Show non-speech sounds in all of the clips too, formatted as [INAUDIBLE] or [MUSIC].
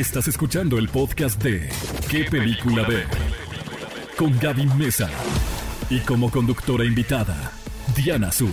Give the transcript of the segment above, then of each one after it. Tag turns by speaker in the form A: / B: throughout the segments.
A: Estás escuchando el podcast de ¿Qué película ver? Con Gaby Mesa. Y como conductora invitada, Diana Su.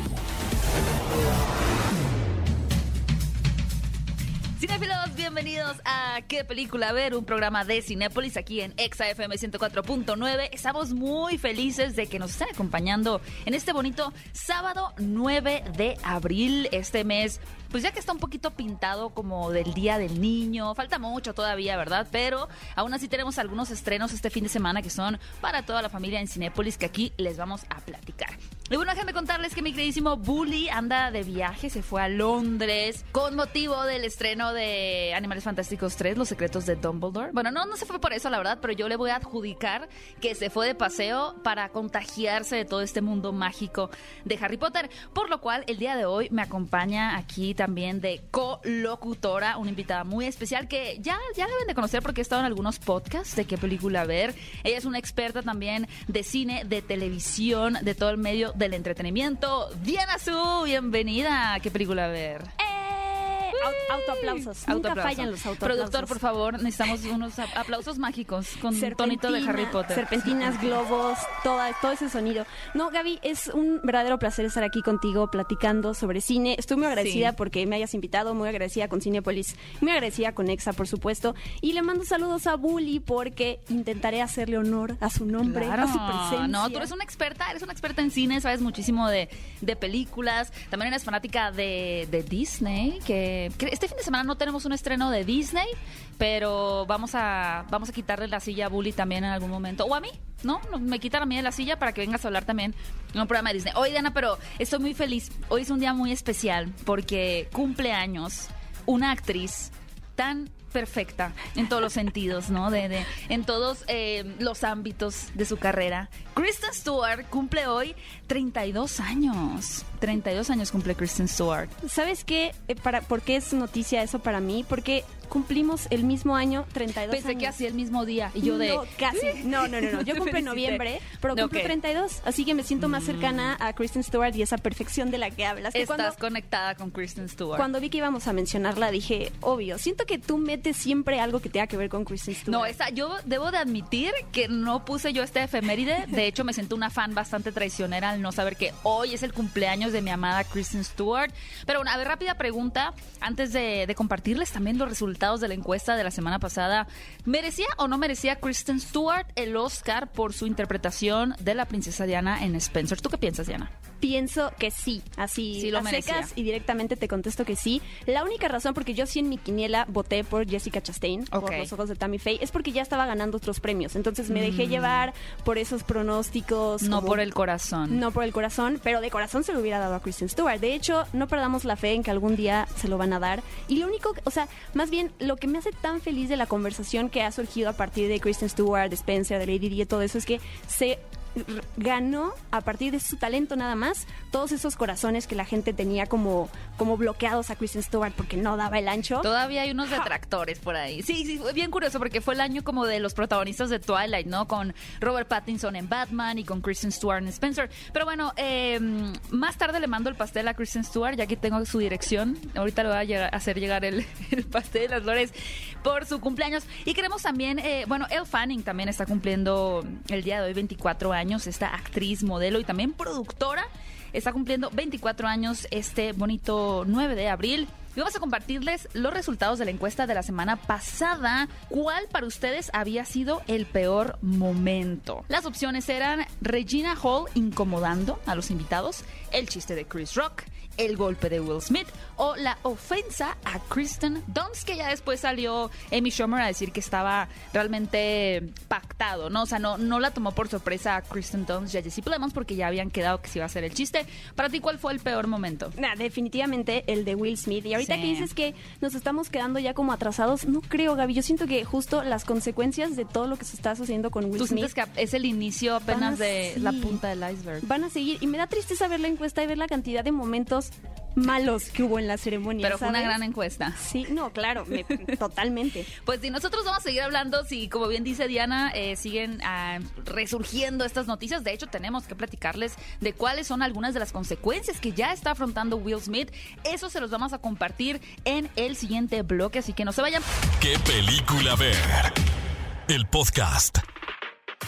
B: A ¿Qué película ver? Un programa de Cinépolis aquí en ExaFM 104.9. Estamos muy felices de que nos estén acompañando en este bonito sábado 9 de abril. Este mes, pues ya que está un poquito pintado como del Día del Niño, falta mucho todavía, ¿verdad? Pero aún así tenemos algunos estrenos este fin de semana que son para toda la familia en Cinépolis que aquí les vamos a platicar. Y bueno, déjenme contarles que mi queridísimo Bully anda de viaje, se fue a Londres con motivo del estreno de Animales Fantásticos 3, Los Secretos de Dumbledore. Bueno, no, no se fue por eso, la verdad, pero yo le voy a adjudicar que se fue de paseo para contagiarse de todo este mundo mágico de Harry Potter. Por lo cual, el día de hoy me acompaña aquí también de colocutora, una invitada muy especial que ya, ya deben de conocer porque he estado en algunos podcasts de qué película ver. Ella es una experta también de cine, de televisión, de todo el medio del entretenimiento. Diana Su, bienvenida. ¿Qué película ver?
C: Au- autoaplausos. Nunca fallan los autoaplausos.
B: Productor, por favor, necesitamos unos ap- aplausos mágicos con tonito de Harry Potter.
C: Serpentinas, [LAUGHS] globos, toda, todo ese sonido. No, Gaby, es un verdadero placer estar aquí contigo platicando sobre cine. Estoy muy agradecida
B: Sí.
C: porque me hayas invitado, muy agradecida con Cinepolis, muy agradecida con Exa, por supuesto. Y le mando saludos a Bully porque intentaré hacerle honor a su nombre,
B: Claro.
C: a su presencia.
B: No, tú eres una experta, eres una experta en cine, sabes muchísimo de, de películas. También eres fanática de, de Disney, que este fin de semana no tenemos un estreno de Disney, pero vamos a, vamos a quitarle la silla a Bully también en algún momento. O a mí, ¿no? Me quitan a mí de la silla para que vengas a hablar también en un programa de Disney. Oye, Diana, pero estoy muy feliz. Hoy es un día muy especial porque cumple años una actriz tan perfecta en todos los sentidos, ¿no? De, de- en todos eh, los ámbitos de su carrera. Kristen Stewart cumple hoy 32 años. 32 años cumple Kristen Stewart.
C: ¿Sabes qué? Eh, para, ¿Por qué es noticia eso para mí? Porque cumplimos el mismo año, 32
B: Pensé
C: años.
B: que hacía el mismo día y yo de...
C: No, casi. [LAUGHS] No, no, no, no. Yo [LAUGHS] cumplo en noviembre, pero cumplo
B: Ok.
C: 32. Así que me siento más cercana a Kristen Stewart y esa perfección de la que hablas. Que
B: Estás
C: cuando,
B: conectada con Kristen Stewart.
C: cuando vi que íbamos a mencionarla, dije, obvio. Siento que tú metes siempre algo que tenga que ver con Kristen Stewart.
B: No, esa, yo debo de admitir que no puse yo esta efeméride. De hecho, me siento una fan bastante traicionera al no saber que hoy es el cumpleaños de mi amada Kristen Stewart. Pero bueno, a ver, rápida pregunta, antes de, de compartirles también los resultados de la encuesta de la semana pasada. ¿Merecía o no merecía Kristen Stewart el Oscar por su interpretación de la princesa Diana en Spencer? ¿Tú qué piensas, Diana?
C: Pienso que sí, así
B: Sí lo
C: a secas y directamente te contesto que sí. La única razón porque yo sí en mi quiniela voté por Jessica Chastain, por los ojos de Tammy Faye, es porque ya estaba ganando otros premios. Entonces me
B: Mm.
C: dejé llevar por esos pronósticos.
B: No
C: como-
B: por el corazón.
C: No por el corazón, pero de corazón se lo hubiera dado a Kristen Stewart. De hecho, no perdamos la fe en que algún día se lo van a dar. Y lo único, o sea, más bien lo que me hace tan feliz de la conversación que ha surgido a partir de Kristen Stewart, de Spencer, de Lady Di y todo eso es que se ganó a partir de su talento nada más todos esos corazones que la gente tenía como, como bloqueados a Kristen Stewart porque no daba el ancho.
B: Todavía hay unos detractores por ahí. Sí, sí, fue bien curioso porque fue el año como de los protagonistas de Twilight, ¿no? Con Robert Pattinson en Batman y con Kristen Stewart en Spencer. Pero bueno, eh, más tarde le mando el pastel a Kristen Stewart, ya que tengo su dirección. Ahorita le voy a llegar- hacer llegar el, [LAUGHS] el pastel de las flores por su cumpleaños. Y queremos también, eh, bueno, Elle Fanning también está cumpliendo el día de hoy 24 años, esta actriz, modelo y también productora. Está cumpliendo 24 años este bonito 9 de abril. Y vamos a compartirles los resultados de la encuesta de la semana pasada. ¿Cuál para ustedes había sido el peor momento? Las opciones eran Regina Hall incomodando a los invitados, el chiste de Chris Rock, el golpe de Will Smith o la ofensa a Kristen Dunst, que ya después salió Amy Schumer a decir que estaba realmente pactado, ¿no? O sea, no, no la tomó por sorpresa a Kristen Dunst y a Jesse Plemons porque ya habían quedado que se iba a hacer el chiste. Para ti, ¿cuál fue el peor momento?
C: Nah, definitivamente el de Will Smith. Y ahorita
B: Sí.
C: que dices que nos estamos quedando ya como atrasados, no creo, Gaby. Yo siento que justo las consecuencias de todo lo que se está sucediendo con Will
B: ¿Tú
C: Smith
B: sientes que es el inicio apenas de la punta del iceberg?
C: van a seguir. Y me da tristeza ver la encuesta y ver la cantidad de momentos malos que hubo en la ceremonia.
B: Pero fue una gran encuesta.
C: Sí, no, claro, me- [LAUGHS] totalmente.
B: Pues sí, nosotros vamos a seguir hablando, si como bien dice Diana, eh, siguen ah, resurgiendo estas noticias. De hecho, tenemos que platicarles de cuáles son algunas de las consecuencias que ya está afrontando Will Smith. Eso se los vamos a compartir en el siguiente bloque, así que no se vayan.
A: ¿Qué película ver? El podcast.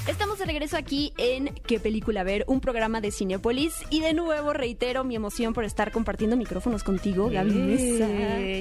C: Estamos de regreso aquí en ¿Qué película ver? Un programa de Cinepolis. Y de nuevo reitero mi emoción por estar compartiendo micrófonos contigo, Gaby Mesa.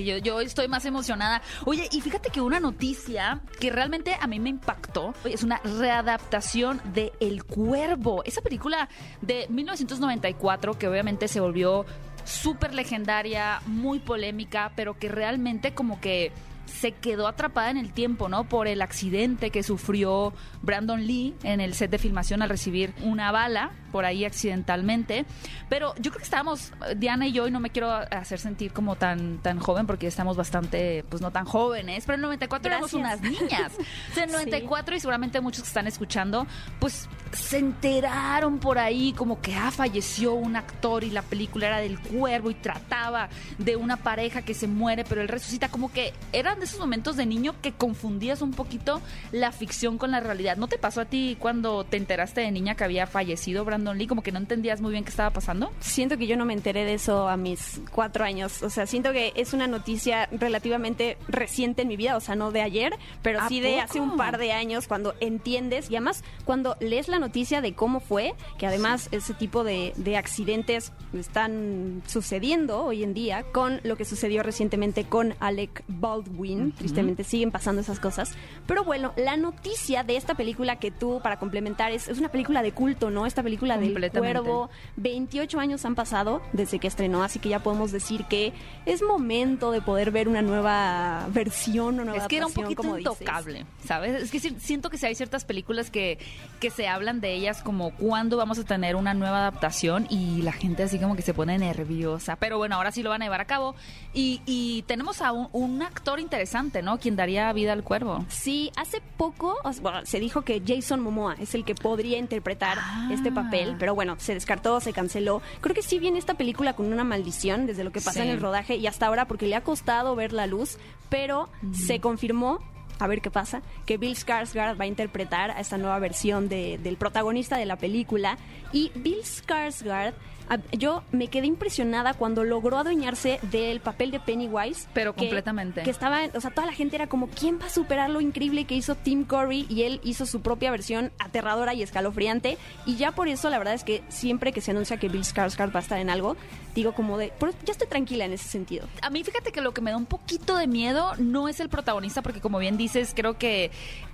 B: Yo, yo estoy más emocionada. Oye, y fíjate que una noticia que realmente a mí me impactó es una readaptación de El Cuervo, esa película de 1994 que obviamente se volvió súper legendaria, muy polémica, pero que realmente como que se quedó atrapada en el tiempo, ¿no? Por el accidente que sufrió Brandon Lee en el set de filmación al recibir una bala por ahí accidentalmente. Pero yo creo que estábamos, Diana y yo, y no me quiero hacer sentir como tan, tan joven porque estamos bastante, pues no tan jóvenes, pero en el 94 éramos
C: Gracias.
B: unas niñas. [LAUGHS] O sea, en el
C: Sí.
B: 94 y seguramente muchos que están escuchando, pues se enteraron por ahí como que, ah, falleció un actor y la película era del cuervo y trataba de una pareja que se muere, pero él resucita. Como que eran de esos momentos de niño que confundías un poquito la ficción con la realidad. ¿No te pasó a ti cuando te enteraste de niña que había fallecido Brandon Lee? Como que no entendías muy bien qué estaba pasando.
C: Siento que yo no me enteré de eso a mis cuatro años. O sea, siento que es una noticia relativamente reciente en mi vida, o sea, no de ayer, pero
B: ¿A
C: sí de
B: poco?
C: hace un par de años cuando entiendes y además cuando lees la noticia de cómo fue, que además ese tipo de, de accidentes están sucediendo hoy en día con lo que sucedió recientemente con Alec Baldwin. Tristemente siguen pasando esas cosas. Pero bueno, la noticia de esta película que tú, para complementar, es, es una película de culto, ¿no? Esta película del cuervo. 28 años han pasado desde que estrenó, así que ya podemos decir que es momento de poder ver una nueva versión, una nueva
B: Es que era un poquito
C: como dices.
B: intocable, ¿sabes? Es que si- siento que si hay ciertas películas que, que se hablan de ellas como cuándo vamos a tener una nueva adaptación y la gente así como que se pone nerviosa. Pero bueno, ahora sí lo van a llevar a cabo. Y, y tenemos a un, un actor interesante, ¿no? Quien daría vida al cuervo.
C: Sí, hace poco bueno, se dijo que Jason Momoa es el que podría interpretar
B: Ah.
C: este papel, pero bueno, se descartó, se canceló. Creo que sí viene esta película con una maldición desde lo que pasa
B: Sí.
C: en el rodaje y hasta ahora porque le ha costado ver la luz, pero se confirmó a ver qué pasa, que Bill Skarsgård va a interpretar a esta nueva versión de- del protagonista de la película. Y Bill Skarsgård, yo me quedé impresionada cuando logró adueñarse del papel de Pennywise.
B: Pero
C: que-
B: completamente.
C: Que estaba, o sea, toda la gente era como, ¿quién va a superar lo increíble que hizo Tim Curry? Y él hizo su propia versión aterradora y escalofriante. Y ya por eso, la verdad es que siempre que se anuncia que Bill Skarsgård va a estar en algo, digo como de, pero ya estoy tranquila en ese sentido.
B: A mí fíjate que lo que me da un poquito de miedo no es el protagonista, porque como bien dices, creo que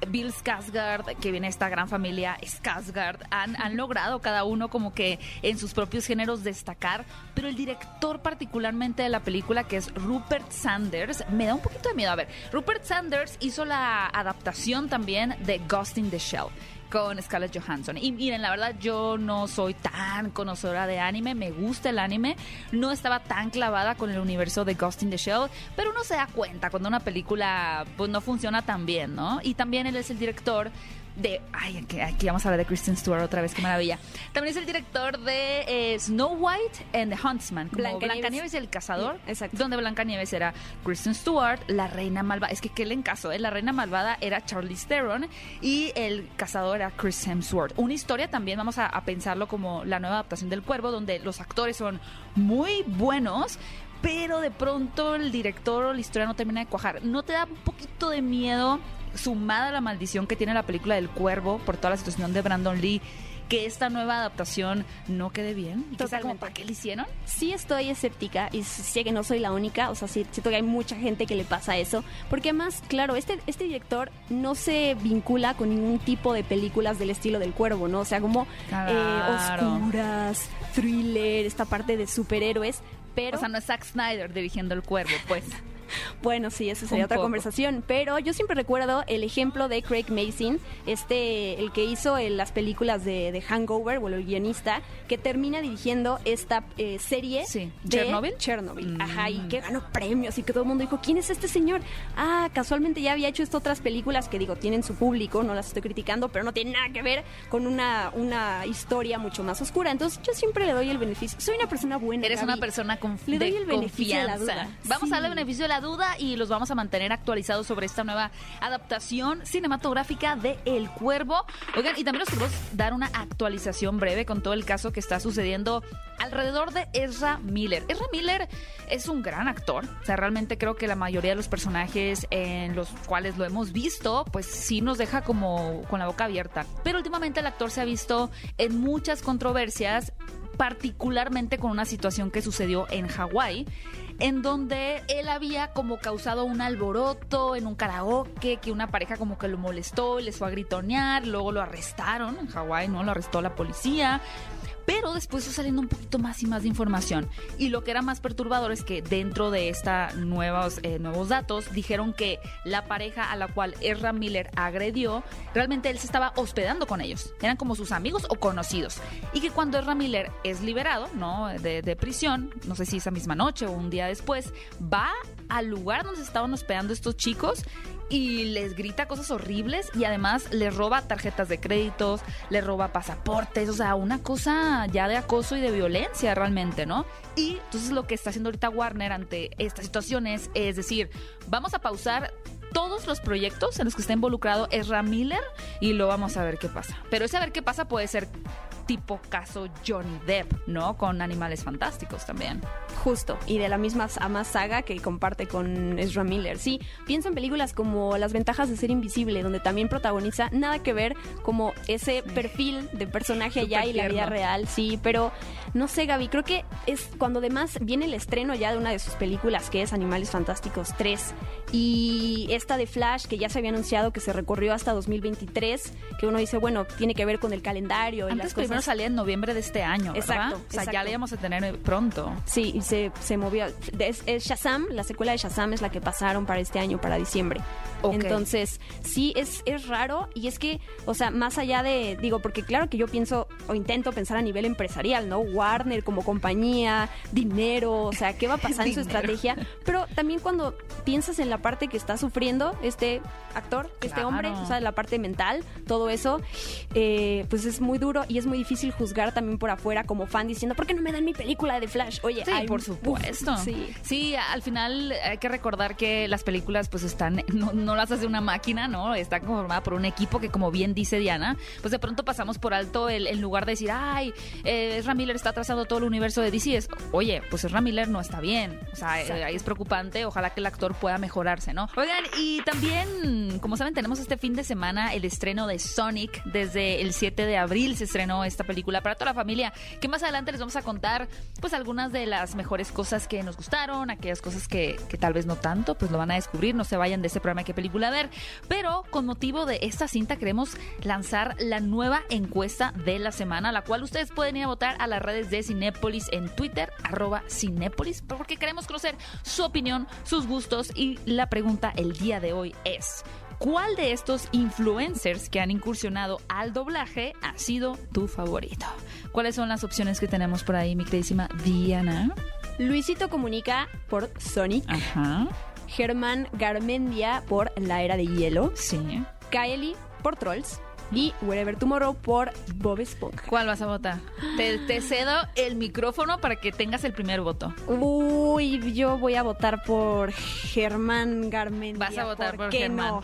B: Bill Skarsgård, que viene de esta gran familia Skarsgård, han, han logrado cada uno como que en sus propios géneros destacar, pero el director particularmente de la película, que es Rupert Sanders, me da un poquito de miedo. A ver, Rupert Sanders hizo la adaptación también de Ghost in the Shell con Scarlett Johansson. Y miren, la verdad yo no soy tan conocedora de anime, me gusta el anime, no estaba tan clavada con el universo de Ghost in the Shell, pero uno se da cuenta cuando una película pues no funciona tan bien, ¿no? Y también él es el director de... Ay, aquí, aquí vamos a hablar de Kristen Stewart otra vez, qué maravilla. También es el director de eh, Snow White and the Huntsman, como
C: Blancanieves.
B: Blancanieves y el Cazador,
C: Sí, exacto.
B: donde Blancanieves era Kristen Stewart, la reina malvada. Es que qué le encasó, ¿eh? La reina malvada era Charlize Theron y el cazador era Chris Hemsworth. Una historia también, vamos a, a pensarlo como la nueva adaptación del Cuervo, donde los actores son muy buenos, pero de pronto el director o la historia no termina de cuajar. ¿No te da un poquito de miedo, sumada a la maldición que tiene la película del Cuervo por toda la situación de Brandon Lee? Que esta nueva adaptación no quede bien. Y que sea como,
C: Totalmente.
B: ¿para qué le hicieron?
C: sí estoy escéptica y sé que no soy la única, o sea, sí, siento que hay mucha gente que le pasa eso, porque además, claro, este, este director no se vincula con ningún tipo de películas del estilo del cuervo, ¿no? O sea, como
B: Claro.
C: eh, oscuras, thriller, esta parte de superhéroes, pero...
B: O sea, no es Zack Snyder dirigiendo el cuervo, pues. [LAUGHS]
C: Bueno, sí, eso sería
B: Un
C: otra
B: poco.
C: conversación. Pero yo siempre recuerdo el ejemplo de Craig Mason, este, el que hizo en las películas de, de Hangover, o el guionista, que termina dirigiendo esta eh, serie
B: Sí.
C: de
B: ¿Chernobyl?
C: Chernobyl.
B: Mm.
C: Ajá, y que ganó premios y que todo el mundo dijo, ¿quién es este señor? Ah, casualmente ya había hecho estas otras películas que digo, tienen su público, no las estoy criticando, pero no tienen nada que ver con una, una historia mucho más oscura. Entonces yo siempre le doy el beneficio. Soy una persona buena.
B: Eres
C: Gaby.
B: una persona con
C: Le doy el beneficio de la duda.
B: Vamos
C: Sí.
B: a darle el beneficio de la duda y los vamos a mantener actualizados sobre esta nueva adaptación cinematográfica de El Cuervo. Oigan, y también nos queremos dar una actualización breve con todo el caso que está sucediendo alrededor de Ezra Miller. Ezra Miller es un gran actor. O sea, realmente creo que la mayoría de los personajes en los cuales lo hemos visto, pues sí nos deja como con la boca abierta. Pero últimamente el actor se ha visto en muchas controversias particularmente con una situación que sucedió en Hawái, en donde él había como causado un alboroto en un karaoke, que una pareja como que lo molestó les fue a gritonear, luego lo arrestaron en Hawái, ¿no? Lo arrestó la policía. Pero después fue saliendo un poquito más y más de información. Y lo que era más perturbador es que dentro de estos nuevos, eh, nuevos datos dijeron que la pareja a la cual Ezra Miller agredió, realmente él se estaba hospedando con ellos. Eran como sus amigos o conocidos. Y que cuando Ezra Miller es liberado, ¿no? De, de prisión, no sé si esa misma noche o un día después, va al lugar donde se estaban hospedando estos chicos y les grita cosas horribles y además les roba tarjetas de créditos, les roba pasaportes, o sea, una cosa ya de acoso y de violencia realmente, ¿no? Y entonces lo que está haciendo ahorita Warner ante estas situaciones es decir, vamos a pausar todos los proyectos en los que está involucrado Ezra Miller y lo vamos a ver qué pasa. Pero ese a ver qué pasa puede ser tipo caso Johnny Depp, ¿no? Con animales fantásticos también.
C: Justo, y de la misma a más saga que comparte con Ezra Miller. Sí, pienso en películas como Las ventajas de ser invisible, donde también protagoniza nada que ver como ese perfil de personaje allá y la vida real, sí, pero no sé, Gaby, creo que es cuando además viene el estreno ya de una de sus películas que es Animales Fantásticos 3 y esta de Flash que ya se había anunciado que se recorrió hasta 2023, que uno dice, bueno, tiene que ver con el calendario y
B: Antes
C: las
B: primero
C: cosas.
B: salía en noviembre de este año, ¿verdad?
C: Exacto,
B: O sea, ya la íbamos a tener pronto.
C: Sí, y se, se movió. Es, es Shazam, la secuela de Shazam es la que pasaron para este año, para diciembre.
B: Ok.
C: Entonces, sí, es, es raro y es que, o sea, más allá de, digo, porque claro que yo pienso o intento pensar a nivel empresarial, ¿no? Warner como compañía, dinero, o sea, ¿qué va a pasar en su [LAUGHS] estrategia? Pero también cuando piensas en la parte que está sufriendo este actor, este hombre, o sea, la parte mental, todo eso, eh, pues es muy duro y es muy difícil juzgar también por afuera como fan diciendo, ¿por qué no me dan mi película de Flash? Oye,
B: Sí,
C: hay-
B: por
C: uf,
B: supuesto.
C: sí.
B: Sí, al final hay que recordar que las películas pues están, [LAUGHS] no, no las hace una máquina, ¿no? Está conformada por un equipo que como bien dice Diana, pues de pronto pasamos por alto el, lugar de decir, ay, eh, Ezra Miller está trazando todo el universo de DC, es, oye, pues Ezra Miller no está bien, o sea, eh, ahí es preocupante, ojalá que el actor pueda mejorarse, ¿no? Oigan, y también, como saben, tenemos este fin de semana el estreno de Sonic, desde el 7 de abril se estrenó esta película para toda la familia, que más adelante les vamos a contar pues algunas de las mejores cosas que nos gustaron, aquellas cosas que, que tal vez no tanto, pues lo van a descubrir, no se vayan de este programa qué película ver, pero con motivo de esta cinta queremos lanzar la nueva encuesta de la semana, la cual ustedes pueden ir a votar a las redes de Cinépolis en Twitter, arroba Cinépolis, porque queremos conocer su opinión, sus gustos y la pregunta el día de hoy es... ¿Cuál de estos influencers que han incursionado al doblaje ha sido tu favorito? ¿Cuáles son las opciones que tenemos por ahí, mi queridísima Diana?
C: Luisito comunica por Sonic,
B: Ajá,
C: Germán Garmendia por La Era de Hielo,
B: sí.
C: Kaeli por Trolls y Wherever Tomorrow por Bob Esponja.
B: ¿Cuál vas a votar? Te, te cedo el micrófono para que tengas el primer voto.
C: Uy, yo voy a votar por Germán Garmendia.
B: Vas a votar por
C: qué
B: Germán.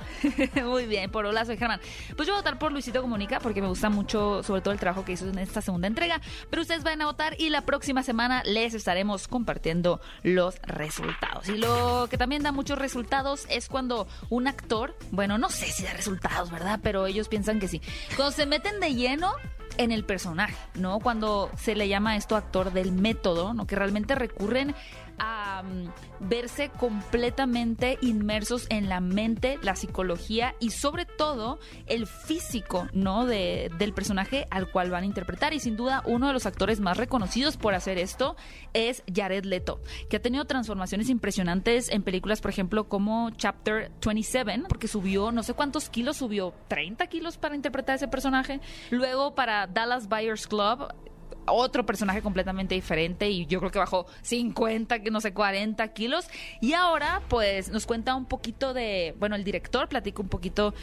C: no? [LAUGHS]
B: Muy bien, por hola, soy Germán. Pues yo voy a votar por Luisito Comunica porque me gusta mucho, sobre todo el trabajo que hizo en esta segunda entrega. Pero ustedes van a votar y la próxima semana les estaremos compartiendo los resultados. Y lo que también da muchos resultados es cuando un actor, bueno, no sé si da resultados, ¿verdad? Pero ellos piensan que Cuando se meten de lleno en el personaje, ¿no? Cuando se le llama esto actor del método, ¿no? Que realmente recurren a a mm, verse completamente inmersos en la mente, la psicología y sobre todo el físico, ¿no? De, del personaje al cual van a interpretar. Y sin duda, uno de los actores más reconocidos por hacer esto es Jared Leto, que ha tenido transformaciones impresionantes en películas, por ejemplo, como Chapter 27, porque subió no sé cuántos kilos, subió 30 kilos para interpretar ese personaje. Luego para Dallas Buyers Club otro personaje completamente diferente y yo creo que bajó 50, no sé, 40 kilos. Y ahora pues nos cuenta un poquito de, bueno, el director platica un poquito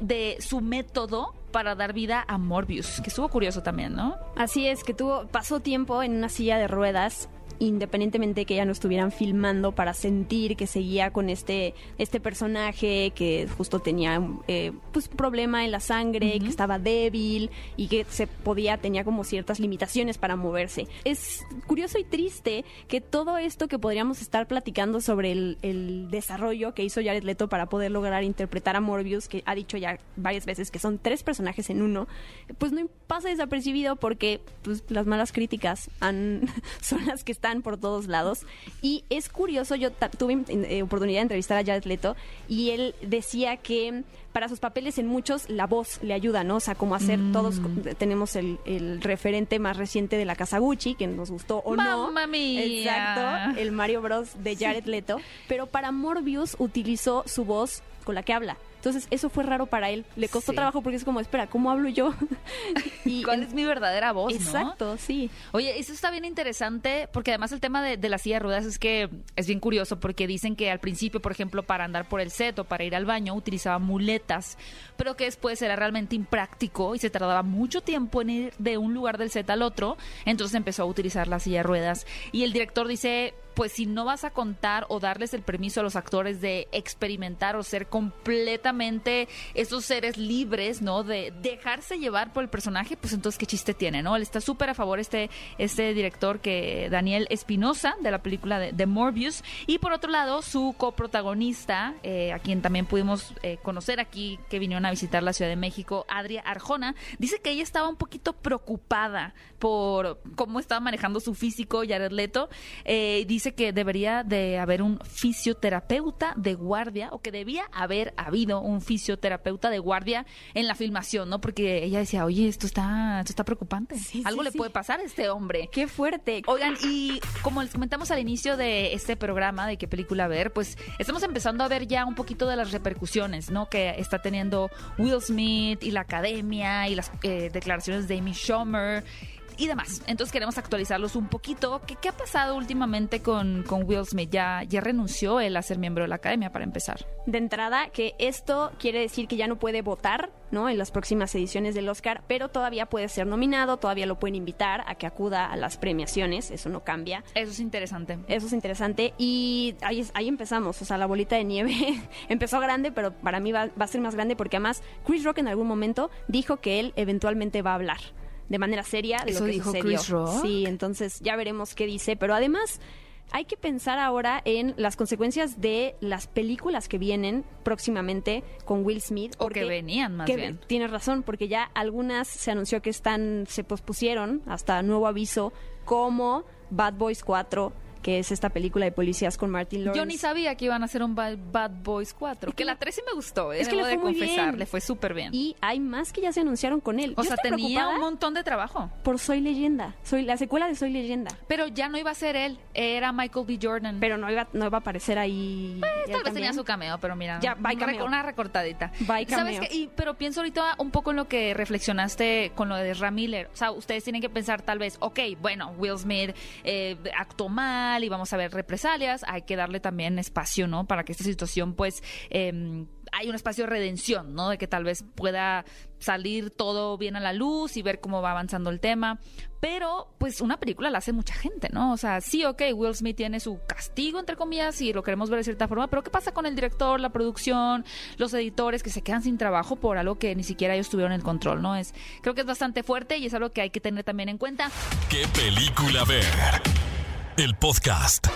B: de su método para dar vida a Morbius, que estuvo curioso también, ¿no?
C: Así es, que tuvo, pasó tiempo en una silla de ruedas independientemente de que ya no estuvieran filmando para sentir que seguía con este este personaje que justo tenía eh, pues problema en la sangre que estaba débil y que se podía tenía como ciertas limitaciones para moverse. Es curioso y triste que todo esto que podríamos estar platicando sobre el, el desarrollo que hizo Jared Leto para poder lograr interpretar a Morbius que ha dicho ya varias veces que son tres personajes en uno pues no pasa desapercibido porque pues las malas críticas han, [LAUGHS] son las que están por todos lados. Y es curioso, yo tuve eh, oportunidad de entrevistar a Jared Leto y él decía que para sus papeles en muchos la voz le ayuda, ¿no? O sea, como hacer mm. todos, tenemos el, referente más reciente de la casa Gucci, que nos gustó o no.
B: Mía.
C: Exacto, el Mario Bros de Jared Leto. Pero para Morbius utilizó su voz con la que habla. Entonces, eso fue raro para él. Le costó trabajo porque es como, espera, ¿cómo hablo yo? [LAUGHS]
B: y ¿Cuál es mi verdadera voz?
C: Exacto, sí.
B: Oye, eso está bien interesante porque además el tema de, de la silla de ruedas es que es bien curioso porque dicen que al principio, por ejemplo, para andar por el set o para ir al baño utilizaba muletas, pero que después era realmente impráctico y se tardaba mucho tiempo en ir de un lugar del set al otro. Entonces empezó a utilizar la silla de ruedas. Y el director dice, pues si no vas a contar o darles el permiso a los actores de experimentar o ser completamente esos seres libres, ¿no? De dejarse llevar por el personaje, pues entonces qué chiste tiene, ¿no? Él está súper a favor este, este director que Daniel Espinosa de la película de, Morbius y por otro lado su coprotagonista, eh, a quien también pudimos eh, conocer aquí que vinieron a visitar la Ciudad de México, Adria Arjona, dice que ella estaba un poquito preocupada por cómo estaba manejando su físico Jared Leto. Eh, dice que debería de haber un fisioterapeuta de guardia o que debía haber habido un fisioterapeuta de guardia en la filmación, ¿no? Porque ella decía, oye, esto está, esto está preocupante. Algo le puede pasar a este hombre.
C: Qué fuerte.
B: Oigan, y como les comentamos al inicio de este programa de qué película ver, pues estamos empezando a ver ya un poquito de las repercusiones, ¿no? Que está teniendo Will Smith y la academia y las eh, declaraciones de Amy Schumer y demás. Entonces queremos actualizarlos un poquito. ¿Qué, qué ha pasado últimamente con, con, Will Smith? ¿Ya, ¿Ya renunció él a ser miembro de la academia para empezar?
C: De entrada, que esto quiere decir que ya no puede votar ¿no? en las próximas ediciones del Oscar, pero todavía puede ser nominado, todavía lo pueden invitar a que acuda a las premiaciones, eso no cambia.
B: Eso es interesante.
C: Eso es interesante y ahí, ahí empezamos, o sea, la bolita de nieve [LAUGHS] empezó grande, pero para mí va, va a ser más grande porque además Chris Rock en algún momento dijo que él eventualmente va a hablar de manera seria de lo que
B: dijo
C: sucedió.
B: Chris Rock?
C: Sí, entonces ya veremos qué dice, pero además hay que pensar ahora en las consecuencias de las películas que vienen próximamente con Will Smith.
B: O que venían más bien.
C: Tienes razón, porque ya algunas se anunció que están, se pospusieron hasta nuevo aviso, como Bad Boys 4, que es esta película de policías con Martin Lawrence.
B: Yo ni sabía que iban a hacer un Bad, Boys 4. que la 3 sí me gustó, ¿eh? es que le fue de confesar, le fue súper bien.
C: Y hay más que ya se anunciaron con él.
B: O sea, tenía un montón de trabajo.
C: Por Soy Leyenda, soy la secuela de Soy Leyenda.
B: Pero ya no iba a ser él, era Michael B. Jordan.
C: Pero no iba, no iba a aparecer ahí.
B: Pues, tal vez tenía su cameo, pero mira,
C: ya, cameo.
B: una recortadita.
C: Bye
B: ¿Sabes qué? pero pienso ahorita un poco en lo que reflexionaste con lo de Ramiller. O sea, ustedes tienen que pensar tal vez, ok, bueno, Will Smith eh, actuó mal y vamos a ver represalias, hay que darle también espacio, ¿no? Para que esta situación, pues, eh, hay un espacio de redención, ¿no? De que tal vez pueda salir todo bien a la luz y ver cómo va avanzando el tema. Pero, pues, una película la hace mucha gente, ¿no? O sea, sí, ok, Will Smith tiene su castigo, entre comillas, y lo queremos ver de cierta forma, pero ¿qué pasa con el director, la producción, los editores que se quedan sin trabajo por algo que ni siquiera ellos tuvieron el control, ¿no? Es, creo que es bastante fuerte y es algo que hay que tener también en cuenta.
A: ¿Qué película ver? El podcast.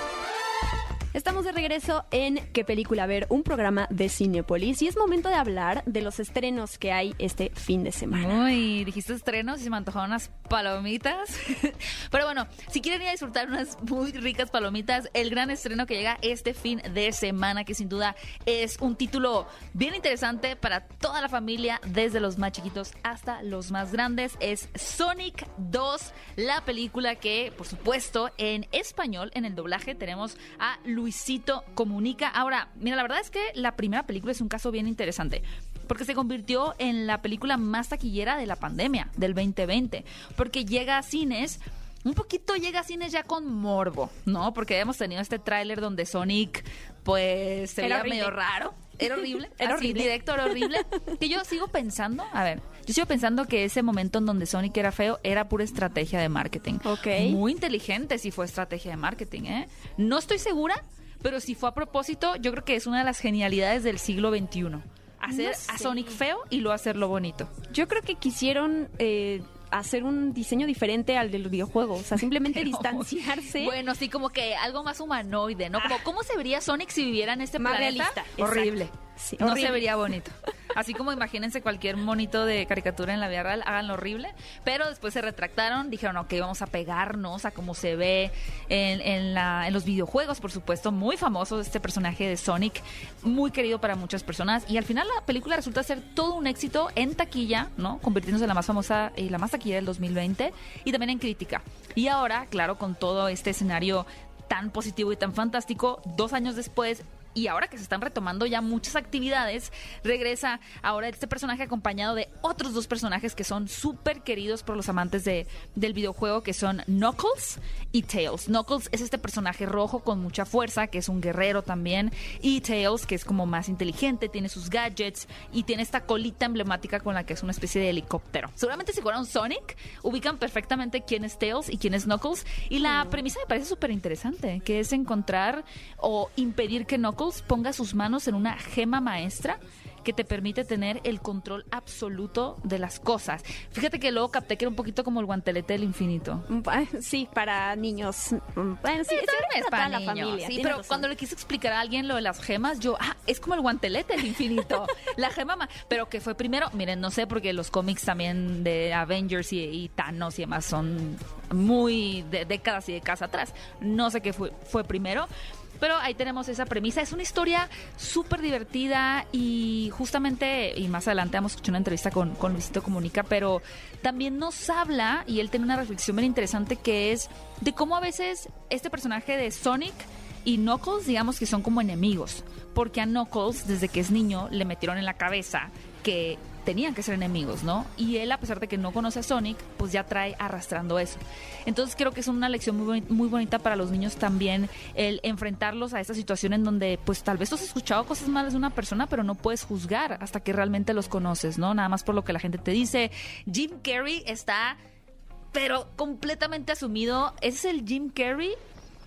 C: Estamos de regreso en ¿Qué película ver? Un programa de Cinepolis y es momento de hablar de los estrenos que hay este fin de semana.
B: Uy, dijiste estrenos y se me antojaron unas palomitas. [LAUGHS] Pero bueno, si quieren ir a disfrutar unas muy ricas palomitas, el gran estreno que llega este fin de semana, que sin duda es un título bien interesante para toda la familia, desde los más chiquitos hasta los más grandes, es Sonic 2, la película que, por supuesto, en español, en el doblaje, tenemos a Luisito Comunica. Ahora, mira, la verdad es que la primera película es un caso bien interesante porque se convirtió en la película más taquillera de la pandemia del 2020, porque llega a cines un poquito llega a cines ya con morbo, ¿no? Porque hemos tenido este tráiler donde Sonic, pues, se veía medio raro. Era horrible. [LAUGHS]
C: Era
B: Así,
C: horrible.
B: Directo, era horrible. [LAUGHS] Que yo sigo pensando, a ver, yo sigo pensando que ese momento en donde Sonic era feo era pura estrategia de marketing.
C: Ok.
B: Muy inteligente si fue estrategia de marketing, ¿eh? No estoy segura, pero si fue a propósito, yo creo que es una de las genialidades del siglo XXI. Hacer
C: No
B: a. Sonic feo y luego hacerlo bonito.
C: Yo creo que quisieron eh, hacer un diseño diferente al del videojuego, o sea, simplemente [LAUGHS]
B: Pero-
C: distanciarse.
B: Bueno, sí, como que algo más humanoide, ¿no? Como, ¿cómo se vería Sonic si viviera en este
C: Más
B: planeta?
C: realista,
B: Horrible.
C: exacto. Sí,
B: no
C: horrible.
B: se vería bonito. Así como imagínense cualquier monito de caricatura en la vida real, háganlo horrible. Pero después se retractaron, dijeron, ok, vamos a pegarnos a cómo se ve en, en la- en los videojuegos, por supuesto. Muy famoso este personaje de Sonic, muy querido para muchas personas. Y al final la película resulta ser todo un éxito en taquilla, ¿no? Convirtiéndose en la más famosa y la más taquilla del 2020 y también en crítica. Y ahora, claro, con todo este escenario tan positivo y tan fantástico, dos años después y ahora que se están retomando ya muchas actividades, regresa ahora este personaje acompañado de otros dos personajes que son súper queridos por los amantes de, del videojuego, que son Knuckles y Tails. Knuckles es este personaje rojo con mucha fuerza, que es un guerrero también, y Tails, que es como más inteligente, tiene sus gadgets y tiene esta colita emblemática con la que es una especie de helicóptero. Seguramente si un Sonic, ubican perfectamente quién es Tails y quién es Knuckles, y la premisa me parece súper interesante, que es encontrar o impedir que Knuckles ponga sus manos en una gema maestra que te permite tener el control absoluto de las cosas. Fíjate que luego capté que era un poquito como el guantelete del infinito.
C: Sí, para niños. Bueno, sí,
B: es para
C: la familia.
B: sí, pero
C: razón.
B: cuando le quise explicar a alguien lo de las gemas, yo, ah, es como el guantelete del infinito. [LAUGHS] la gema, ma- pero que fue primero, miren, no sé, porque los cómics también de Avengers y, y Thanos y demás son muy de décadas y décadas atrás. No sé qué fue, fue primero. Pero ahí tenemos esa premisa. Es una historia súper divertida y justamente, y más adelante vamos a escuchar una entrevista con, con Luisito Comunica, pero también nos habla, y él tiene una reflexión bien interesante que es de cómo a veces este personaje de Sonic y Knuckles, digamos que son como enemigos, porque a Knuckles, desde que es niño, le metieron en la cabeza que tenían que ser enemigos, ¿no? Y él, a pesar de que no conoce a Sonic, pues ya trae arrastrando eso. Entonces creo que es una lección muy, muy bonita para los niños también el enfrentarlos a esta situación en donde, pues tal vez tú has escuchado cosas malas de una persona, pero no puedes juzgar hasta que realmente los conoces, ¿no? Nada más por lo que la gente te dice. Jim Carrey está pero completamente asumido. Es el Jim Carrey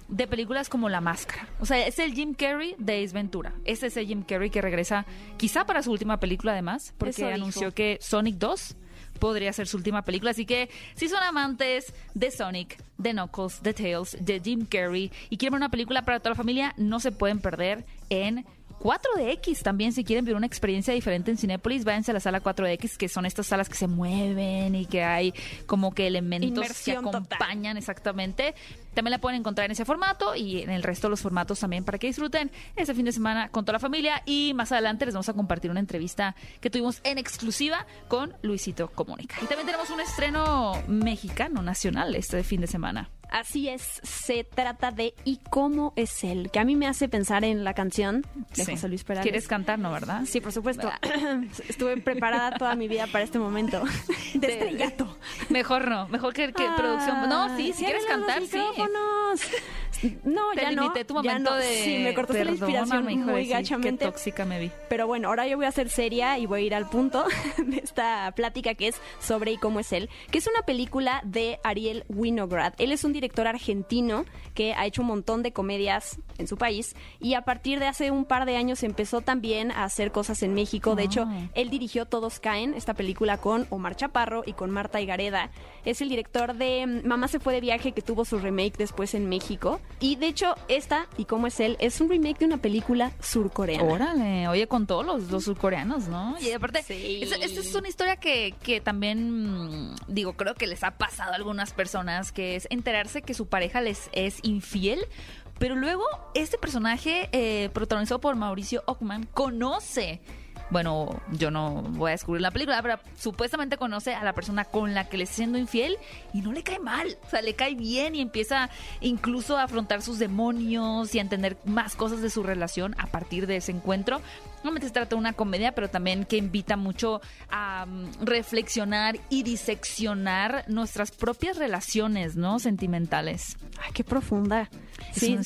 B: de películas como La Máscara. O sea, es el Jim Carrey de Ace Ventura. Ese es el Jim Carrey que regresa quizá para su última película además, porque
C: Eso dijo.
B: anunció que Sonic 2 podría ser su última película. Así que si son amantes de Sonic, de Knuckles, de Tails, de Jim Carrey y quieren ver una película para toda la familia, no se pueden perder en 4DX también, si quieren ver una experiencia diferente en Cinépolis, váyanse a la sala 4DX, que son estas salas que se mueven y que hay como que elementos
C: Inmersión
B: que
C: total.
B: acompañan exactamente. También la pueden encontrar en ese formato y en el resto de los formatos también para que disfruten este fin de semana con toda la familia. Y más adelante les vamos a compartir una entrevista que tuvimos en exclusiva con Luisito Comunica. Y también tenemos un estreno mexicano nacional este fin de semana.
C: Así es, se trata de ¿Y cómo es él? Que a mí me hace pensar en la canción de
B: Sí.
C: José Luis Perales.
B: ¿Quieres cantar, no, verdad?
C: Sí, por supuesto. [CLEARS THROAT] Estuve preparada toda mi vida para este momento [LAUGHS] de
B: De-
C: estrellato.
B: Mejor no, mejor que, que producción. No, sí, si quieres cantar, sí.
C: Micrófonos. No,
B: Te
C: ya no.
B: limité tu
C: ya
B: momento
C: no.
B: de.
C: Sí, me cortaste la inspiración muy
B: sí,
C: gachamente.
B: Qué tóxica me vi.
C: Pero bueno, ahora yo voy a ser seria y voy a ir al punto [LAUGHS] de esta plática que es sobre y cómo es él, que es una película de Ariel Winograd. Él es un director argentino que ha hecho un montón de comedias en su país y a partir de hace un par de años empezó también a hacer cosas en México. De hecho,
B: Ah.
C: él dirigió Todos Caen, esta película con Omar Chaparro y con Marta Higareda. Es el director de Mamá se fue de viaje que tuvo su remake después en México. Y de hecho, esta, y cómo es él, es un remake de una película surcoreana.
B: Órale, oye, con todos los, los surcoreanos, ¿no? Y aparte,
C: Sí.
B: esta, esta es una historia que, que también, mm, digo, creo que les ha pasado a algunas personas, que es enterarse que su pareja les es infiel. Pero luego, este personaje, eh, protagonizado por Mauricio Ockman, conoce bueno, yo no voy a descubrir la película, pero supuestamente conoce a la persona con la que le está siendo infiel y no le cae mal, o sea, le cae bien y empieza incluso a afrontar sus demonios y a entender más cosas de su relación a partir de ese encuentro. Normalmente se trata de una comedia, pero también que invita mucho a mm, reflexionar y diseccionar nuestras propias relaciones, ¿no? Sentimentales.
C: Ay, qué profunda. Sí,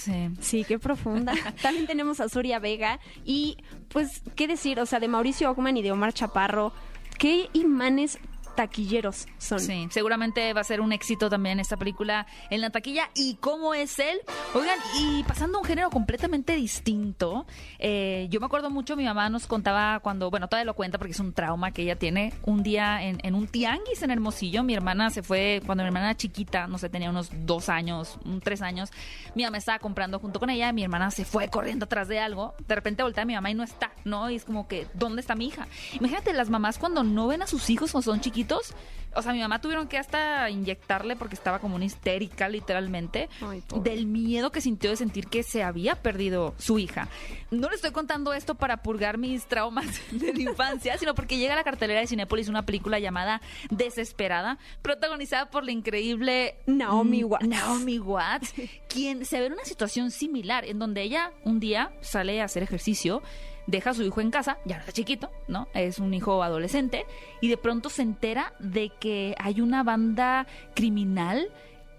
B: sí,
C: qué profunda. [LAUGHS] También tenemos a Soria Vega y, pues, ¿qué decir? O sea, de Mauricio Ockman y de Omar Chaparro, ¿qué imanes taquilleros son?
B: Sí, seguramente va a ser un éxito también esta película en la taquilla. ¿Y cómo es él? Oigan, y pasando a un género completamente distinto, eh, yo me acuerdo mucho, mi mamá nos contaba cuando, bueno, todavía lo cuenta porque es un trauma que ella tiene, un día en, en un tianguis en Hermosillo, mi hermana se fue, cuando mi hermana era chiquita, no sé, tenía unos dos años, un tres años, mi mamá estaba comprando junto con ella, mi hermana se fue corriendo atrás de algo, de repente voltea a mi mamá y no está, ¿no? Y es como que, ¿dónde está mi hija? Imagínate las mamás cuando no ven a sus hijos o son chiquitos, o sea, mi mamá tuvieron que hasta inyectarle porque estaba como una histérica, literalmente,
C: Ay,
B: del miedo que sintió de sentir que se había perdido su hija. No le estoy contando esto para purgar mis traumas [LAUGHS] de la infancia, sino porque llega a la cartelera de Cinépolis una película llamada Desesperada, protagonizada por la increíble
C: Naomi Watts.
B: Naomi Watts, [LAUGHS] quien se ve en una situación similar, en donde ella un día sale a hacer ejercicio deja a su hijo en casa, ya no está chiquito, ¿no? Es un hijo adolescente y de pronto se entera de que hay una banda criminal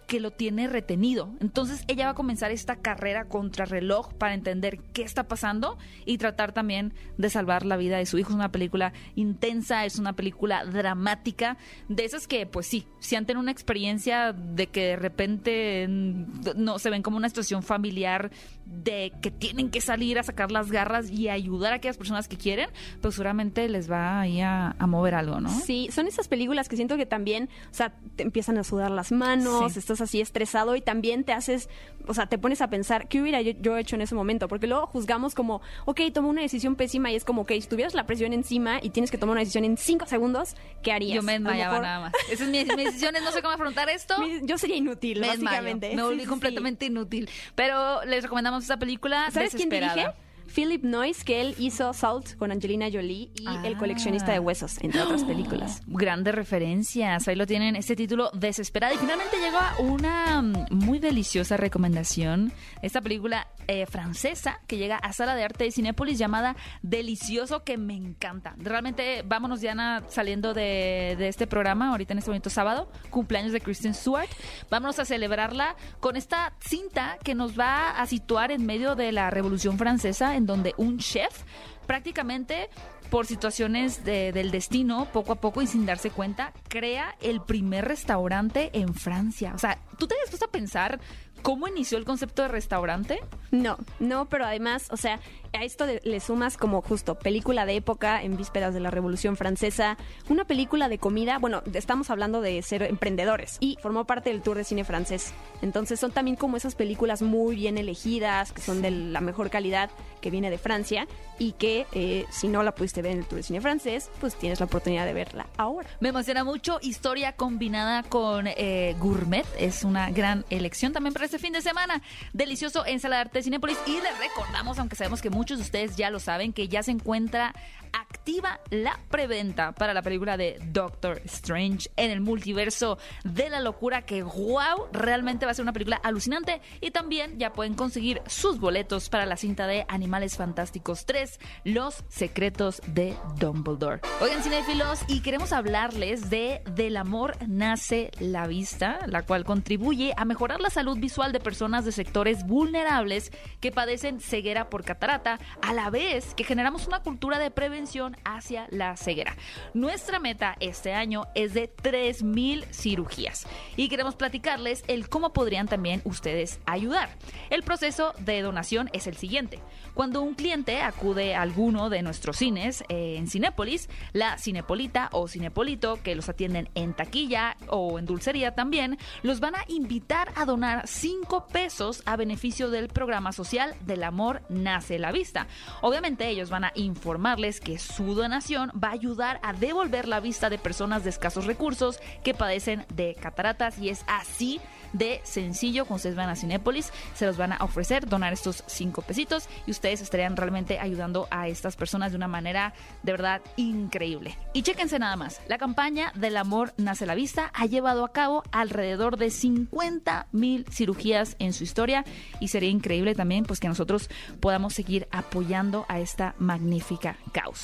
B: que lo tiene retenido. Entonces ella va a comenzar esta carrera contra reloj para entender qué está pasando y tratar también de salvar la vida de su hijo. Es una película intensa, es una película dramática, de esas que pues sí, si han tenido una experiencia de que de repente no se ven como una situación familiar de que tienen que salir a sacar las garras y ayudar a aquellas personas que quieren, pues seguramente les va ahí a, a mover algo, ¿no?
C: Sí, son esas películas que siento que también, o sea, te empiezan a sudar las manos,
B: Sí.
C: estás así estresado y también te haces, o sea, te pones a pensar, ¿qué hubiera yo, yo hecho en ese momento? Porque luego juzgamos como, ok, tomó una decisión pésima y es como, ok, si tuvieras la presión encima y tienes que tomar una decisión en cinco segundos, ¿qué harías?
B: Yo me desmayaba
C: mejor-
B: nada más. Esas son mis, mis decisiones, no sé cómo afrontar esto. [LAUGHS]
C: Mi- Yo sería inútil,
B: me desmayo.
C: básicamente.
B: Me volví
C: Sí,
B: completamente inútil. Pero les recomendamos esta película.
C: ¿Sabes quién dirige? Philip Noyce, que él hizo Salt con Angelina Jolie y El
B: Ah.
C: coleccionista de huesos, entre otras películas.
B: Grandes referencias. Ahí lo tienen, este título Desesperada. Y finalmente llega una mm, muy deliciosa recomendación. Esta película eh, francesa que llega a Sala de Arte de Cinépolis llamada Delicioso, que me encanta. Realmente, vámonos, Diana, saliendo de, de este programa, ahorita en este momento sábado, cumpleaños de Kristen Stewart. Vámonos a celebrarla con esta cinta que nos va a situar en medio de la Revolución Francesa, en donde un chef prácticamente por situaciones de- del destino, poco a poco y sin darse cuenta, crea el primer restaurante en Francia. O sea, ¿tú te has a pensar cómo inició el concepto de restaurante?
C: No, no, pero además, o sea, a esto de- le sumas como justo película de época en vísperas de la Revolución Francesa, una película de comida, bueno, estamos hablando de ser emprendedores y formó parte del Tour de Cine francés. Entonces son también como esas películas muy bien elegidas, que son de la mejor calidad, que viene de Francia y que eh, si no la pudiste ver en el Tour de Cine francés, pues tienes la oportunidad de verla ahora.
B: Me emociona mucho. Historia combinada con eh, gourmet. Es una gran elección también para este fin de semana. Delicioso en Sala de Arte de Cinépolis. Y les recordamos, aunque sabemos que muchos de ustedes ya lo saben, que ya se encuentra activa la preventa para la película de Doctor Strange en el multiverso de la locura. Que wow, realmente va a ser una película alucinante. Y también ya pueden conseguir sus boletos para la cinta de Animales Fantásticos 3, Los Secretos de Dumbledore. Oigan, cinéfilos, y queremos hablarles de Del amor nace la vista, la cual contribuye a mejorar la salud visual de personas de sectores vulnerables que padecen ceguera por catarata, a la vez que generamos una cultura de prevención hacia la ceguera. Nuestra meta este año es de 3.000 cirugías y queremos platicarles el cómo podrían también ustedes ayudar. El proceso de donación es el siguiente. Cuando un cliente acude a alguno de nuestros cines eh, en Cinépolis, la Cinepolita o Cinepolito, que los atienden en taquilla o en dulcería también, los van a invitar a donar 5 pesos a beneficio del programa social del amor nace la vista. Obviamente ellos van a informarles que su donación va a ayudar a devolver la vista de personas de escasos recursos que padecen de cataratas y es así de sencillo. Cuando ustedes van a Cinépolis, se los van a ofrecer donar estos 5 pesitos y ustedes estarían realmente ayudando a estas personas de una manera de verdad increíble. Y chéquense nada más, la campaña del amor nace la vista ha llevado a cabo alrededor de 50 mil cirugías en su historia y sería increíble también pues que nosotros podamos seguir apoyando a esta magnífica causa.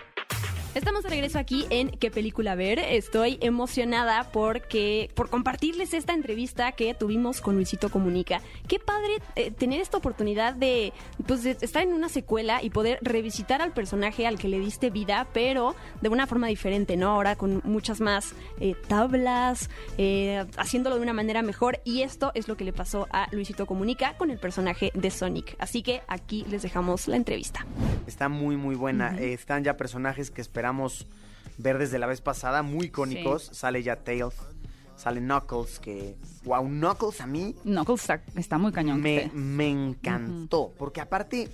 C: Estamos de regreso aquí en ¿Qué película ver? Estoy emocionada porque por compartirles esta entrevista que tuvimos con Luisito Comunica. Qué padre eh, tener esta oportunidad de, pues, de estar en una secuela y poder revisitar al personaje al que le diste vida, pero de una forma diferente, ¿no? Ahora con muchas más eh, tablas, eh, haciéndolo de una manera mejor. Y esto es lo que le pasó a Luisito Comunica con el personaje de Sonic. Así que aquí les dejamos la entrevista.
D: Está muy, muy buena. Están ya personajes que esperamos ver desde la vez pasada, muy icónicos. Sale ya Tails, sale Knuckles, que... Wow, Knuckles a mí
B: Knuckles está, está muy cañón.
D: me, me encantó. Porque aparte,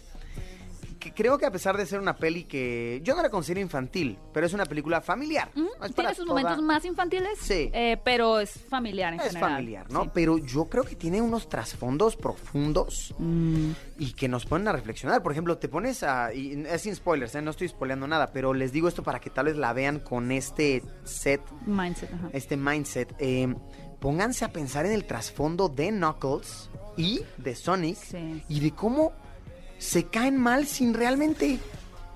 D: que creo que a pesar de ser una peli que... Yo no la considero infantil, pero es una película familiar. No es
B: Tiene sus
D: toda-
B: momentos más infantiles,
D: Sí.
B: eh, pero es familiar en
D: Es
B: general.
D: familiar, ¿no?
B: Sí.
D: Pero yo creo que tiene unos trasfondos profundos
B: Mm,
D: y que nos ponen a reflexionar. Por ejemplo, te pones a. Y es sin spoilers, ¿eh? no estoy spoileando nada, pero les digo esto para que tal vez la vean con este set,
B: mindset, ajá.
D: este mindset. Eh, pónganse a pensar en el trasfondo de Knuckles y de Sonic
B: Sí.
D: y de cómo se caen mal sin realmente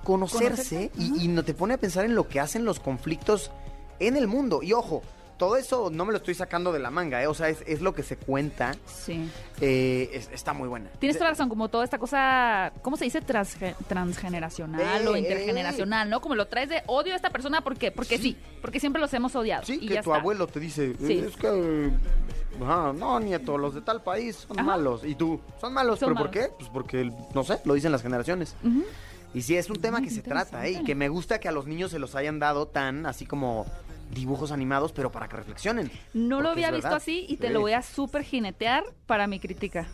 D: conocerse,
B: Conocerse,
D: y, y no te pone a pensar en lo que hacen los conflictos en el mundo. Y ojo, todo eso no me lo estoy sacando de la manga, ¿eh? o sea, es, es lo que se cuenta.
B: Sí.
D: Eh, es- está muy buena.
B: Tienes toda la razón, como toda esta cosa, ¿cómo se dice? Transge- transgeneracional
D: Eh,
B: o
D: eh.
B: intergeneracional, ¿no? Como lo traes de odio a esta persona, ¿por qué? Porque sí, porque siempre los hemos odiado.
D: Sí,
B: y
D: que
B: ya
D: tu
B: está.
D: abuelo te dice,
B: Sí.
D: es que, no, nieto, los de tal país son
B: Ajá.
D: malos. Y tú, son malos,
B: Son
D: ¿pero por qué? Pues porque, no sé, lo dicen las generaciones. Y sí, es un tema
B: Muy
D: que se trata, ¿eh? Y que me gusta que a los niños se los hayan dado tan, así como dibujos animados, pero para que reflexionen.
B: No lo había visto así y te lo voy a súper jinetear para mi crítica.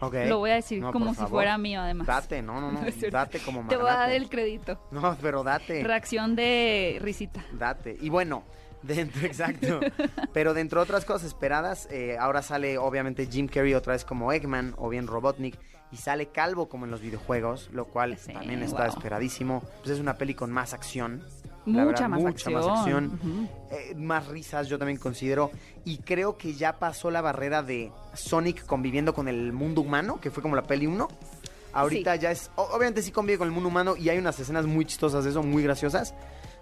D: Ok.
B: Lo voy a decir
D: No,
B: como si fuera mío, además.
D: Date, no, no, [LAUGHS] no,
B: No
D: date como
B: Te voy a dar
D: magnate.
B: el crédito. [LAUGHS]
D: No, pero date.
B: Reacción de risita.
D: Date. Y bueno, [LAUGHS] dentro, exacto. Pero dentro de otras cosas esperadas, eh, ahora sale obviamente Jim Carrey otra vez como Eggman o bien Robotnik. Y sale calvo como en los videojuegos, lo cual
B: Sí,
D: también está
B: wow.
D: esperadísimo. Pues es una peli con más acción.
B: Mucha
D: verdad,
B: más
D: mucha más
B: acción.
D: acción.
B: Ujú.
D: Eh, más risas, yo también considero. Y creo que ya pasó la barrera de Sonic conviviendo con el mundo humano, que fue como la peli 1. Ahorita ya es. Obviamente sí convive con el mundo humano y hay unas escenas muy chistosas de eso, muy graciosas.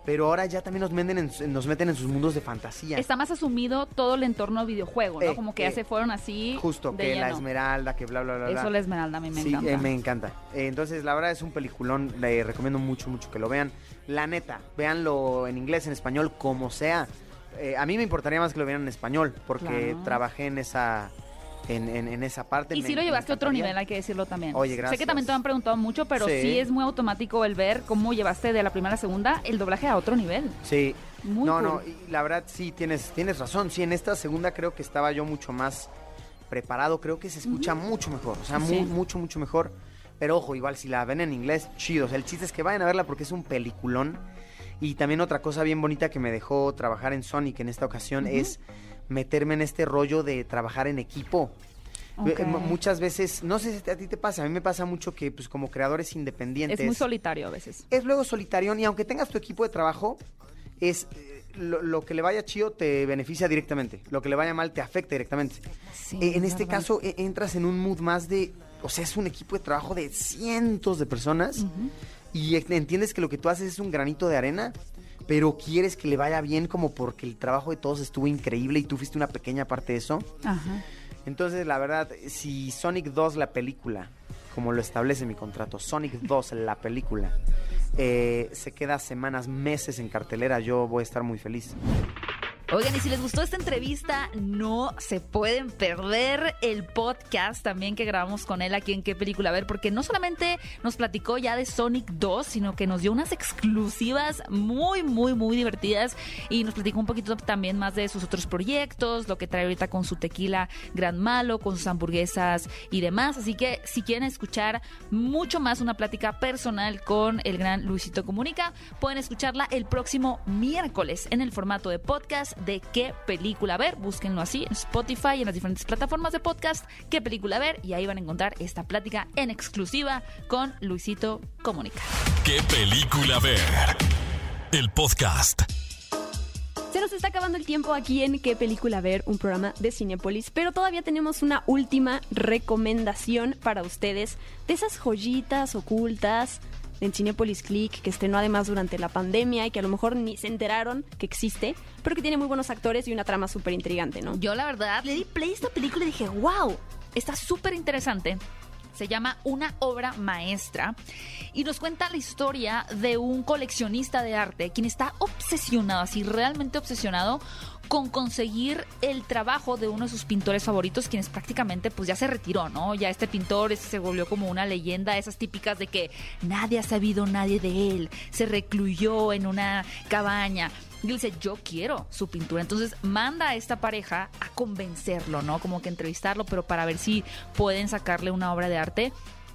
D: Pero ahora ya también nos, meten en, su- nos meten en sus mundos de fantasía.
B: Está más asumido todo el entorno videojuego, ¿no?
D: Eh,
B: como que ya
D: eh,
B: se fueron así.
D: Justo,
B: de
D: que la esmeralda, que bla, bla, bla. bla.
B: Eso la esmeralda a mí me
D: sí,
B: encanta.
D: eh, me encanta. Eh, entonces, la verdad es un peliculón. Le recomiendo mucho, mucho que lo vean. La neta, véanlo en inglés, en español, como sea. A mí me importaría más que lo vieran en español, porque
B: Claro.
D: trabajé en esa, en, en- en esa parte.
B: Y sí lo llevaste a otro nivel, hay que decirlo también.
D: Oye,
B: Sé que
D: gracias.
B: también te han preguntado mucho, pero sí.
D: Sí.
B: es muy automático el ver cómo llevaste de la primera a la segunda el doblaje a otro nivel.
D: Sí.
B: Muy
D: no,
B: cool.
D: no, y la verdad sí, tienes, tienes razón. Sí, en esta segunda creo que estaba yo mucho más preparado. Creo que se escucha mucho mejor. O sea,
B: Sí.
D: mu- mucho, mucho mejor. Pero ojo, igual si la ven en inglés, chido. O sea, el chiste es que vayan a verla porque es un peliculón. Y también otra cosa bien bonita que me dejó trabajar en Sonic en esta ocasión es meterme en este rollo de trabajar en equipo. Muchas veces, no sé si a ti te pasa, a mí me pasa mucho que pues como creadores independientes
B: Es muy solitario a veces.
D: es luego solitarión y aunque tengas tu equipo de trabajo, es eh, lo, lo que le vaya chido te beneficia directamente, lo que le vaya mal te afecta directamente.
B: Sí,
D: Eh, en
B: es
D: este
B: verdad.
D: caso eh, entras en un mood más de, o sea, es un equipo de trabajo de cientos de personas y entiendes que lo que tú haces es un granito de arena pero quieres que le vaya bien como porque el trabajo de todos estuvo increíble y tú fuiste una pequeña parte de eso.
B: Ajá.
D: Entonces, la verdad, si Sonic 2, la película, como lo establece mi contrato, Sonic [LAUGHS] 2, la película, eh, se queda semanas, meses en cartelera, yo voy a estar muy feliz.
B: Oigan, y si les gustó esta entrevista, no se pueden perder el podcast también que grabamos con él aquí en qué película a ver, porque no solamente nos platicó ya de Sonic 2, sino que nos dio unas exclusivas muy, muy, muy divertidas y nos platicó un poquito también más de sus otros proyectos, lo que trae ahorita con su tequila Gran Malo, con sus hamburguesas y demás. Así que si quieren escuchar mucho más una plática personal con el gran Luisito Comunica, pueden escucharla el próximo miércoles en el formato de podcast de qué película ver. Búsquenlo así en Spotify y en las diferentes plataformas de podcast, qué película ver, y ahí van a encontrar esta plática en exclusiva con Luisito Comunica.
A: ¿Qué película ver? El podcast.
C: Se nos está acabando el tiempo aquí en qué película ver, un programa de Cinepolis, pero todavía tenemos una última recomendación para ustedes de esas joyitas ocultas en Cinepolis Click, que estrenó además durante la pandemia y que a lo mejor ni se enteraron que existe, pero que tiene muy buenos actores y una trama súper intrigante, ¿no?
B: Yo la verdad le di play a esta película y dije, wow, está súper interesante. Se llama Una obra maestra y nos cuenta la historia de un coleccionista de arte quien está obsesionado, así realmente obsesionado con conseguir el trabajo de uno de sus pintores favoritos, quienes prácticamente pues ya se retiró, ¿no? Ya este pintor se volvió como una leyenda, esas típicas de que nadie ha sabido nadie de él, se recluyó en una cabaña. Y dice, yo quiero su pintura. Entonces manda a esta pareja a convencerlo, ¿no? Como que entrevistarlo, pero para ver si pueden sacarle una obra de arte.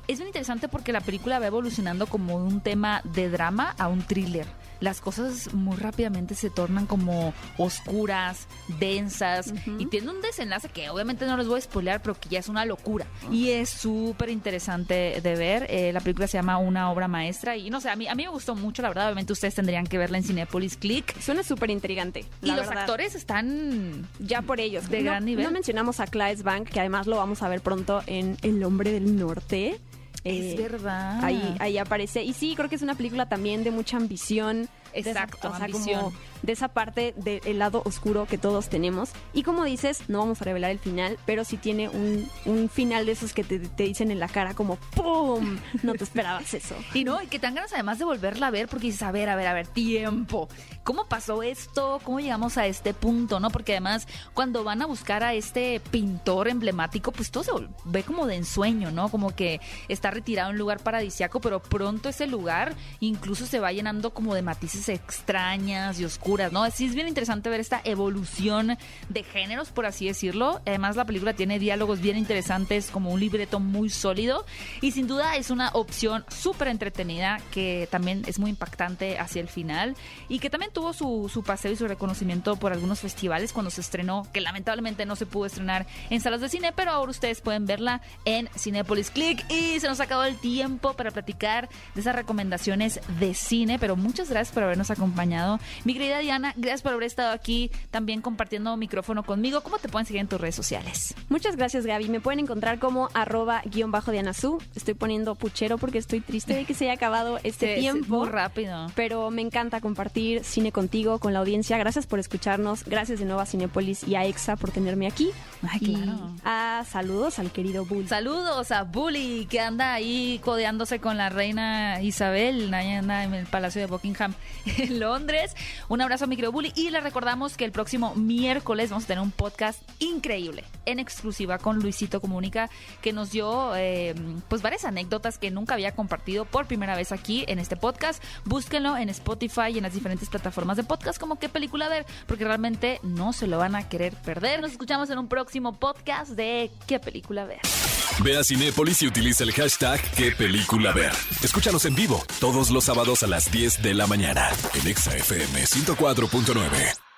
B: Es bien interesante porque la película va evolucionando como un tema de drama a un thriller las cosas muy rápidamente se tornan como oscuras, densas y tiene un desenlace que obviamente no les voy a spoilear, pero que ya es una locura. Y es súper interesante de ver. Eh, la película se llama Una obra maestra y no sé, a mí, a mí me gustó mucho, la verdad. Obviamente ustedes tendrían que verla en Cinepolis Click.
C: Suena súper intrigante.
B: Y los actores están
C: ya por ellos.
B: De gran nivel.
C: No mencionamos a Clive Bank, que además lo vamos a ver pronto en El hombre del norte.
B: Es eh, verdad.
C: Ahí, ahí aparece. Y sí, creo que es una película también de mucha ambición.
B: Exacto,
C: de ambición. De esa parte del lado oscuro que todos tenemos. Y como dices, no vamos a revelar el final, pero sí tiene un, un final de esos que te, te, dicen en la cara como ¡pum! No te esperabas eso. [LAUGHS]
B: y no, y que tan ganas además de volverla a ver porque dices, a ver, a ver, a ver, tiempo. ¿Cómo pasó esto? ¿Cómo llegamos a este punto? ¿No? Porque además cuando van a buscar a este pintor emblemático, pues todo se ve como de ensueño, ¿no? Como que está retirado en un lugar paradisiaco, pero pronto ese lugar incluso se va llenando como de matices extrañas y ¿no? Sí es bien interesante ver esta evolución de géneros, por así decirlo. Además la película tiene diálogos bien interesantes, como un libreto muy sólido y sin duda es una opción súper entretenida que también es muy impactante hacia el final y que también tuvo su, su paseo y su reconocimiento por algunos festivales cuando se estrenó, que lamentablemente no se pudo estrenar en salas de cine, pero ahora ustedes pueden verla en Cinepolis Click y se nos acabado el tiempo para platicar de esas recomendaciones de cine, pero muchas gracias por habernos acompañado. Mi querida Diana, gracias por haber estado aquí también compartiendo micrófono conmigo. ¿Cómo te pueden seguir en tus redes sociales?
C: Muchas gracias, Gaby. Me pueden encontrar como arroba guion bajo Su. Estoy poniendo puchero porque estoy triste de que se haya acabado este tiempo.
B: Muy rápido.
C: Pero me encanta compartir cine contigo, con la audiencia. Gracias por escucharnos. Gracias de nuevo a Cinepolis y a EXA por tenerme aquí.
B: Ay, claro.
C: a saludos al querido Bully.
B: Saludos a Bully, que anda ahí codeándose con la reina Isabel, anda en el Palacio de Buckingham [LAUGHS] en Londres. Un abrazo a mi querido Bully. Y le recordamos que el próximo miércoles vamos a tener un podcast increíble, en exclusiva con Luisito Comunica, que nos dio eh, pues varias anécdotas que nunca había compartido por primera vez aquí en este podcast. Búsquenlo en Spotify y en las diferentes plataformas de podcast como qué película ver, porque realmente no se lo van a querer perder. Nos escuchamos en un próximo podcast de qué película ver.
A: Ve a Cinépolis y utiliza el hashtag qué película ver. Escúchanos en vivo todos los sábados a las 10 de la mañana en ExaFM 104.9.